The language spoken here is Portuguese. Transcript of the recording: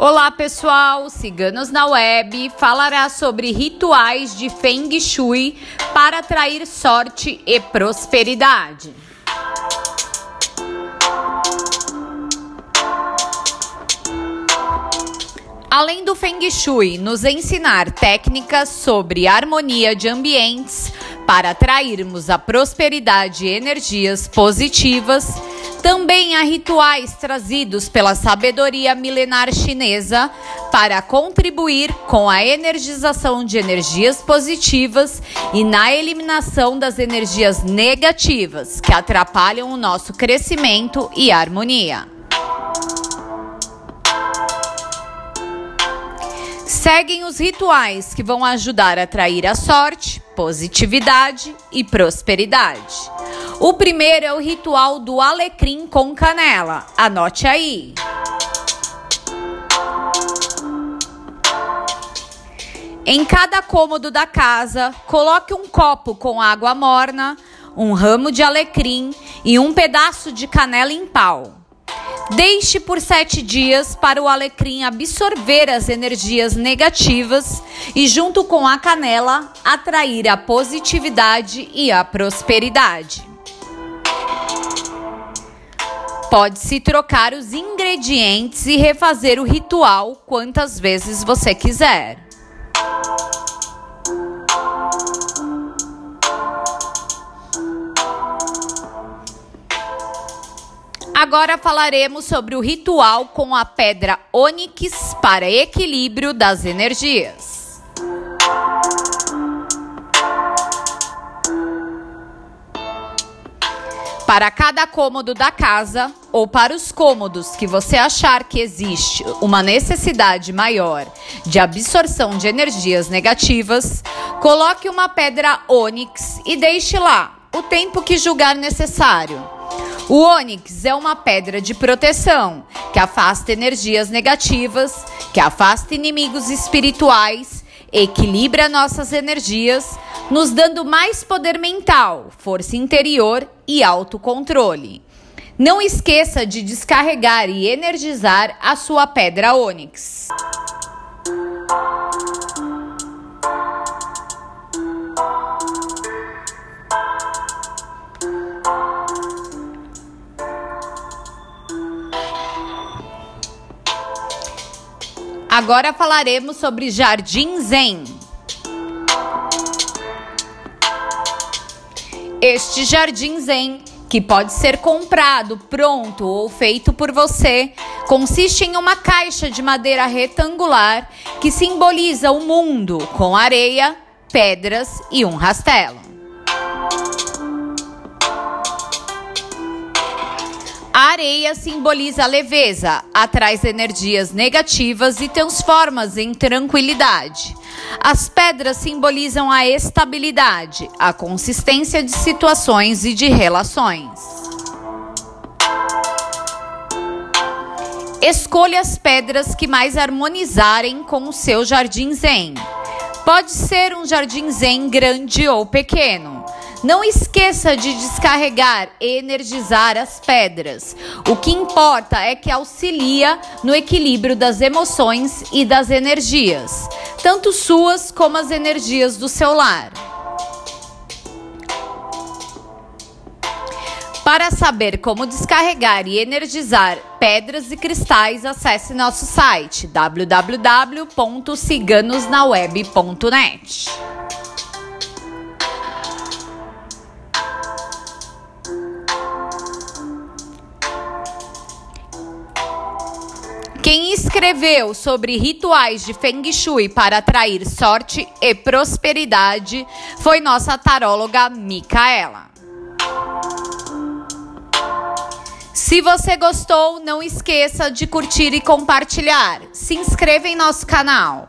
Olá pessoal, Ciganos na Web falará sobre rituais de Feng Shui para atrair sorte e prosperidade. Além do Feng Shui nos ensinar técnicas sobre harmonia de ambientes para atrairmos a prosperidade e energias positivas, também há rituais trazidos pela sabedoria milenar chinesa para contribuir com a energização de energias positivas e na eliminação das energias negativas que atrapalham o nosso crescimento e harmonia. Seguem os rituais que vão ajudar a atrair a sorte, positividade e prosperidade. O primeiro é o ritual do alecrim com canela. Anote aí. Em cada cômodo da casa, coloque um copo com água morna, um ramo de alecrim e um pedaço de canela em pau. Deixe por sete dias para o alecrim absorver as energias negativas e, junto com a canela, atrair a positividade e a prosperidade. Pode-se trocar os ingredientes e refazer o ritual quantas vezes você quiser. Agora falaremos sobre o ritual com a pedra ônix para equilíbrio das energias. Para cada cômodo da casa ou para os cômodos que você achar que existe uma necessidade maior de absorção de energias negativas, coloque uma pedra ônix e deixe lá o tempo que julgar necessário. O ônix é uma pedra de proteção que afasta energias negativas, que afasta inimigos espirituais, equilibra nossas energias nos dando mais poder mental, força interior e autocontrole. Não esqueça de descarregar e energizar a sua pedra ônix. Agora falaremos sobre Jardim Zen. Este jardim zen, que pode ser comprado pronto ou feito por você, consiste em uma caixa de madeira retangular que simboliza o mundo com areia, pedras e um rastelo. A areia simboliza a leveza, atrai energias negativas e transforma-as em tranquilidade. As pedras simbolizam a estabilidade, a consistência de situações e de relações. Escolha as pedras que mais harmonizarem com o seu jardim zen. Pode ser um jardim zen grande ou pequeno. Não esqueça de descarregar e energizar as pedras. O que importa é que auxilia no equilíbrio das emoções e das energias tanto suas como as energias do seu lar. Para saber como descarregar e energizar pedras e cristais, acesse nosso site www.ciganosnaweb.net. Quem escreveu sobre rituais de Feng Shui para atrair sorte e prosperidade foi nossa taróloga Micaela. Se você gostou, não esqueça de curtir e compartilhar. Se inscreva em nosso canal.